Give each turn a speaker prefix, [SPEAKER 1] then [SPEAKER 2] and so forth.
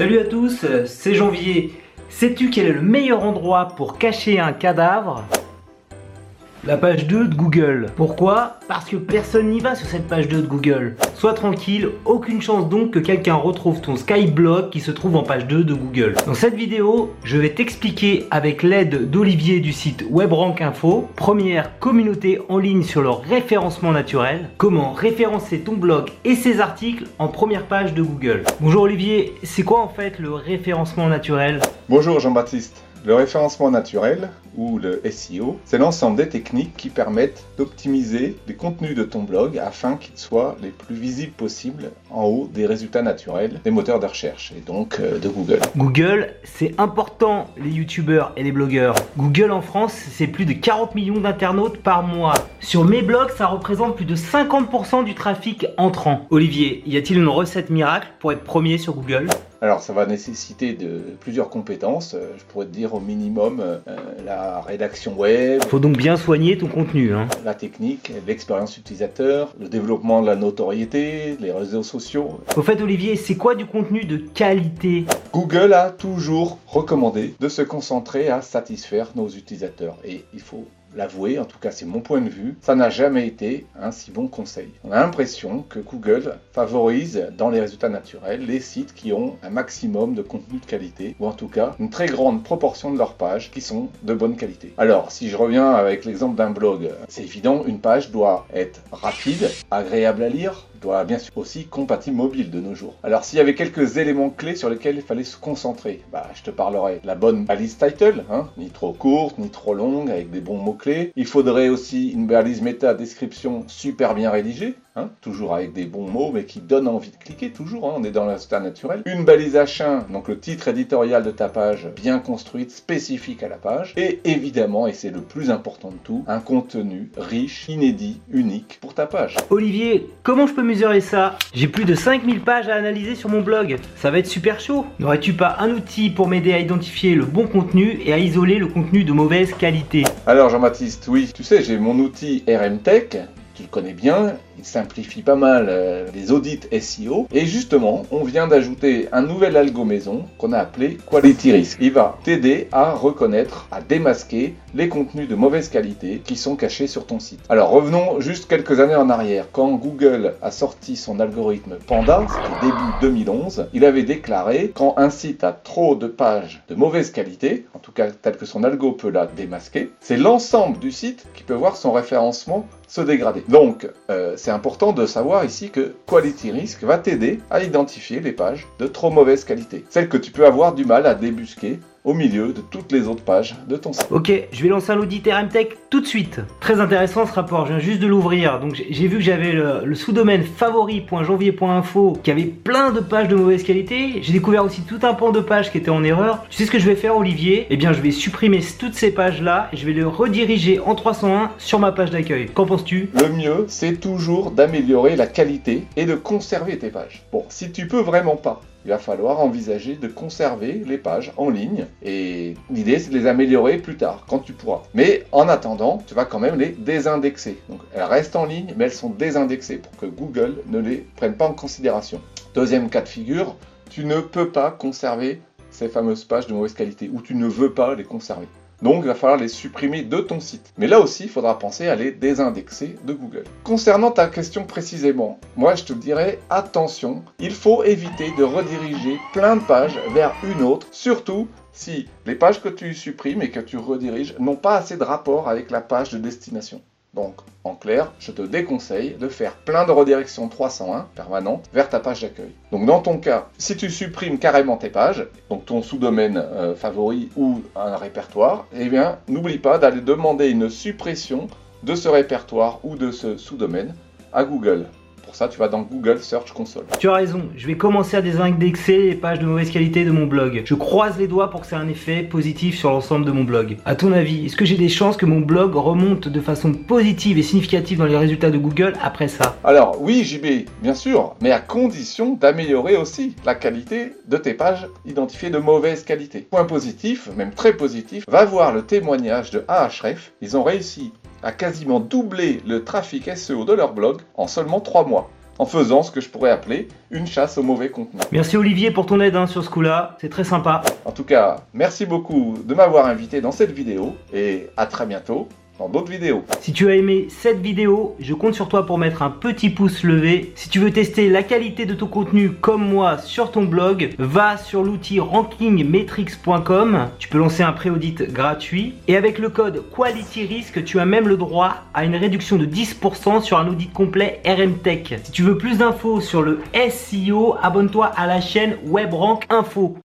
[SPEAKER 1] Salut à tous, c'est Janvier. Sais-tu quel est le meilleur endroit pour cacher un cadavre? La page 2 de Google. Pourquoi? Parce que personne n'y va sur cette page 2 de Google. Sois tranquille, aucune chance donc que quelqu'un retrouve ton Skyblog qui se trouve en page 2 de Google. Dans cette vidéo, je vais t'expliquer avec l'aide d'Olivier du site WebRank Info, première communauté en ligne sur le référencement naturel, comment référencer ton blog et ses articles en première page de Google. Bonjour Olivier, c'est quoi en fait le référencement naturel?
[SPEAKER 2] Bonjour Jean-Baptiste. Le référencement naturel, ou le SEO, c'est l'ensemble des techniques qui permettent d'optimiser les contenus de ton blog afin qu'ils soient les plus visibles possibles en haut des résultats naturels des moteurs de recherche et donc euh, de Google.
[SPEAKER 1] Google, c'est important les youtubeurs et les blogueurs. Google en France, c'est plus de 40 millions d'internautes par mois. Sur mes blogs, ça représente plus de 50% du trafic entrant. Olivier, y a-t-il une recette miracle pour être premier sur Google?
[SPEAKER 2] Alors ça va nécessaiter de plusieurs compétences, euh, je pourrais te dire au minimum euh, la rédaction web.
[SPEAKER 1] Faut donc bien soigner ton contenu. Hein.
[SPEAKER 2] La technique, l'expérience utilisateur, le développement de la notoriété, les réseaux sociaux.
[SPEAKER 1] Au fait Olivier, c'est quoi du contenu de qualité?
[SPEAKER 2] Google a toujours recommandé de se concentrer à satisfaire nos utilisateurs et il faut l'avouer, en tout cas c'est mon point de vue, ça n'a jamais été un si bon conseil. On a l'impression que Google favorise dans les résultats naturels les sites qui ont un maximum de contenu de qualité, ou en tout cas une très grande proportion de leurs pages qui sont de bonne qualité. Alors si je reviens avec l'exemple d'un blog, c'est évident, une page doit être rapide, agréable à lire, doit bien sûr aussi compatible mobile de nos jours. Alors s'il y avait quelques éléments clés sur lesquels il fallait se concentrer, bah je te parlerai la bonne balise title, hein, ni trop courte, ni trop longue, avec des bons mots-clés. Il faudrait aussi une balise méta description super bien rédigée, hein, toujours avec des bons mots, mais qui donne envie de cliquer, toujours, hein, on est dans l'instant naturel. Une balise H1, donc le titre éditorial de ta page, bien construite, spécifique à la page. Et évidemment, et c'est le plus important de tout, un contenu riche, inédit, unique pour ta page.
[SPEAKER 1] Olivier, comment je peux mesurer ça? J'ai plus de 5000 pages à analyser sur mon blog. Ça va être super chaud. N'aurais-tu pas un outil pour m'aider à identifier le bon contenu et à isoler le contenu de mauvaise qualité?
[SPEAKER 2] Alors Jean-Baptiste, oui, tu sais, j'ai mon outil RMTech tu le connais bien, il simplifie pas mal euh, les audits SEO. Et justement, on vient d'ajouter un nouvel algo maison qu'on a appelé Quality Risk. Il va t'aider à reconnaître, à démasquer les contenus de mauvaise qualité qui sont cachés sur ton site. Alors revenons juste quelques années en arrière. Quand Google a sorti son algorithme Panda, c'était début 2011, il avait déclaré quand un site a trop de pages de mauvaise qualité, en tout cas tel que son algo peut la démasquer, c'est l'ensemble du site qui peut voir son référencement se dégrader. Donc, euh, important de savoir ici que Quality Risk va t'aider à identifier les pages de trop mauvaise qualité, celles que tu peux avoir du mal à débusquer au milieu de toutes les autres pages de ton site.
[SPEAKER 1] Ok, je vais lancer un audit RMTech tout de suite. Très intéressant ce rapport, je viens juste de l'ouvrir. Donc j'ai vu que j'avais le, sous-domaine favori.janvier.info qui avait plein de pages de mauvaise qualité. J'ai découvert aussi tout un pan de pages qui étaient en erreur. Tu sais ce que je vais faire Olivier? Eh bien je vais supprimer toutes ces pages là et je vais les rediriger en 301 sur ma page d'accueil. Qu'en penses-tu?
[SPEAKER 2] Le mieux c'est toujours d'améliorer la qualité et de conserver tes pages. Bon, si tu peux vraiment pas il va falloir envisager de conserver les pages en ligne et l'idée c'est de les améliorer plus tard quand tu pourras. Mais en attendant, tu vas quand même les désindexer. Donc elles restent en ligne mais elles sont désindexées pour que Google ne les prenne pas en considération. Deuxième cas de figure, tu ne peux pas conserver ces fameuses pages de mauvaise qualité ou tu ne veux pas les conserver. Donc il va falloir les supprimer de ton site. Mais là aussi, il faudra penser à les désindexer de Google. Concernant ta question précisément, moi je te dirais attention, il faut éviter de rediriger plein de pages vers une autre, surtout si les pages que tu supprimes et que tu rediriges n'ont pas assez de rapport avec la page de destination. Donc, en clair, je te déconseille de faire plein de redirections 301 permanentes vers ta page d'accueil. Donc, dans ton cas, si tu supprimes carrément tes pages, donc ton sous-domaine euh, favori ou un répertoire, eh bien, n'oublie pas d'aller demander une suppression de ce répertoire ou de ce sous-domaine à Google. Pour ça, tu vas dans Google Search Console.
[SPEAKER 1] Tu as raison, je vais commencer à désindexer les pages de mauvaise qualité de mon blog. Je croise les doigts pour que ça ait un effet positif sur l'ensemble de mon blog. A ton avis, est-ce que j'ai des chances que mon blog remonte de façon positive et significative dans les résultats de Google après ça?
[SPEAKER 2] Alors oui, JB, bien sûr, mais à condition d'améliorer aussi la qualité de tes pages identifiées de mauvaise qualité. Point positif, même très positif, va voir le témoignage de Ahref. Ils ont réussi à quasiment doubler le trafic SEO de leur blog en seulement 3 mois. en faisant ce que je pourrais appeler une chasse au mauvais contenu.
[SPEAKER 1] Merci Olivier pour ton aide hein, sur ce coup-là, c'est très sympa.
[SPEAKER 2] En tout cas, merci beaucoup de m'avoir invité dans cette vidéo et à très bientôt
[SPEAKER 1] Si tu as aimé cette vidéo, je compte sur toi pour mettre un petit pouce levé. Si tu veux tester la qualité de ton contenu comme moi sur ton blog, va sur l'outil rankingmetrics.com. Tu peux lancer un pré-audit gratuit. Et avec le code QualityRisk, tu as même le droit à une réduction de 10% sur un audit complet RMTech. Si tu veux plus d'infos sur le SEO, abonne-toi à la chaîne WebRank Info.